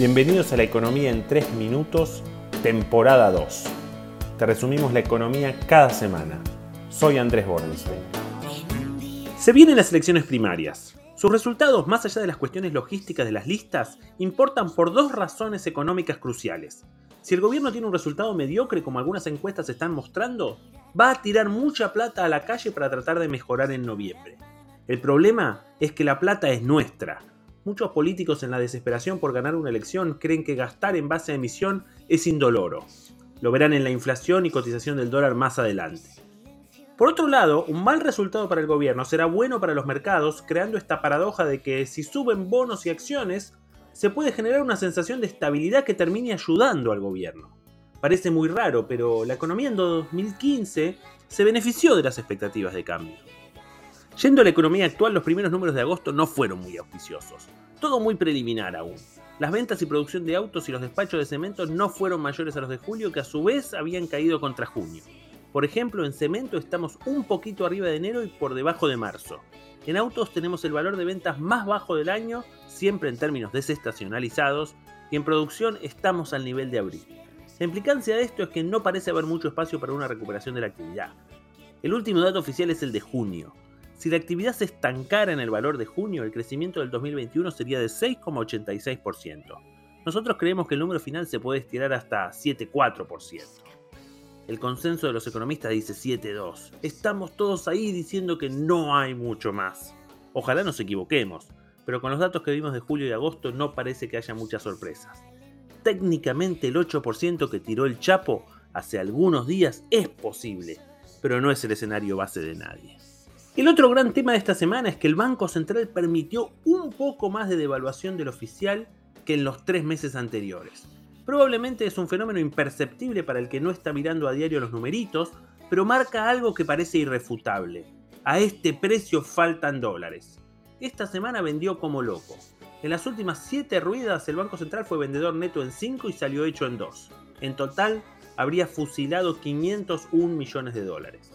Bienvenidos a la economía en 3 minutos, temporada 2. Te resumimos la economía cada semana. Soy Andrés Borenstein. Se vienen las elecciones primarias. Sus resultados, más allá de las cuestiones logísticas de las listas, importan por dos razones económicas cruciales. Si el gobierno tiene un resultado mediocre como algunas encuestas están mostrando, va a tirar mucha plata a la calle para tratar de mejorar en noviembre. El problema es que la plata es nuestra, Muchos políticos en la desesperación por ganar una elección creen que gastar en base a emisión es indoloro. Lo verán en la inflación y cotización del dólar más adelante. Por otro lado, un mal resultado para el gobierno será bueno para los mercados, creando esta paradoja de que si suben bonos y acciones, se puede generar una sensación de estabilidad que termine ayudando al gobierno. Parece muy raro, pero la economía en 2015 se benefició de las expectativas de cambio. Yendo a la economía actual, los primeros números de agosto no fueron muy auspiciosos. Todo muy preliminar aún. Las ventas y producción de autos y los despachos de cemento no fueron mayores a los de julio, que a su vez habían caído contra junio. Por ejemplo, en cemento estamos un poquito arriba de enero y por debajo de marzo. En autos tenemos el valor de ventas más bajo del año, siempre en términos desestacionalizados, y en producción estamos al nivel de abril. La implicancia de esto es que no parece haber mucho espacio para una recuperación de la actividad. El último dato oficial es el de junio. Si la actividad se estancara en el valor de junio, el crecimiento del 2021 sería de 6,86%. Nosotros creemos que el número final se puede estirar hasta 7,4%. El consenso de los economistas dice 7,2. Estamos todos ahí diciendo que no hay mucho más. Ojalá nos equivoquemos, pero con los datos que vimos de julio y agosto no parece que haya muchas sorpresas. Técnicamente el 8% que tiró el Chapo hace algunos días es posible, pero no es el escenario base de nadie. El otro gran tema de esta semana es que el Banco Central permitió un poco más de devaluación del oficial que en los tres meses anteriores. Probablemente es un fenómeno imperceptible para el que no está mirando a diario los numeritos, pero marca algo que parece irrefutable. A este precio faltan dólares. Esta semana vendió como loco. En las últimas 7 ruedas el Banco Central fue vendedor neto en 5 y salió hecho en 2. En total habría fusilado 501 millones de dólares.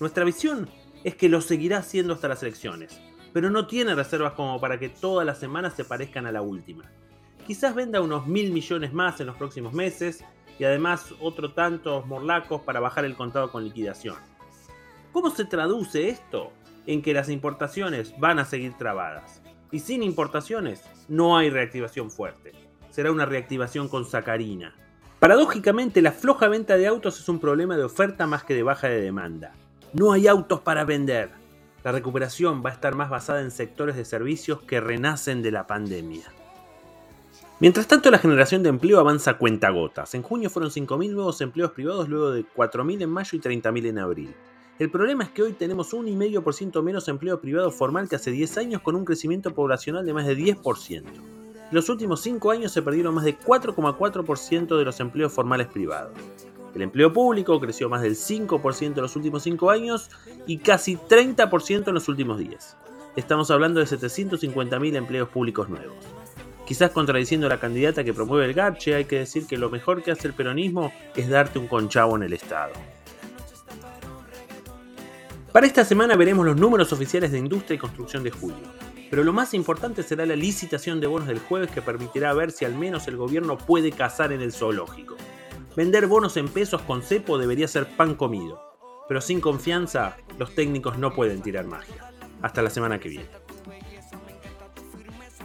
Nuestra visión es que lo seguirá haciendo hasta las elecciones, pero no tiene reservas como para que todas las semanas se parezcan a la última. Quizás venda unos mil millones más en los próximos meses y además otro tantos morlacos para bajar el contado con liquidación. ¿Cómo se traduce esto? En que las importaciones van a seguir trabadas. Y sin importaciones no hay reactivación fuerte. Será una reactivación con sacarina. Paradójicamente, la floja venta de autos es un problema de oferta más que de baja de demanda. No hay autos para vender. La recuperación va a estar más basada en sectores de servicios que renacen de la pandemia. Mientras tanto, la generación de empleo avanza a cuentagotas. En junio fueron 5.000 nuevos empleos privados, luego de 4.000 en mayo y 30.000 en abril. El problema es que hoy tenemos un 1,5% menos empleo privado formal que hace 10 años con un crecimiento poblacional de más de 10%. En los últimos 5 años se perdieron más de 4,4% de los empleos formales privados. El empleo público creció más del 5% en los últimos 5 años y casi 30% en los últimos 10. Estamos hablando de 750.000 empleos públicos nuevos. Quizás contradiciendo a la candidata que promueve el Garche, hay que decir que lo mejor que hace el peronismo es darte un conchavo en el Estado. Para esta semana veremos los números oficiales de industria y construcción de julio. Pero lo más importante será la licitación de bonos del jueves que permitirá ver si al menos el gobierno puede cazar en el zoológico. Vender bonos en pesos con cepo debería ser pan comido. Pero sin confianza, los técnicos no pueden tirar magia. Hasta la semana que viene.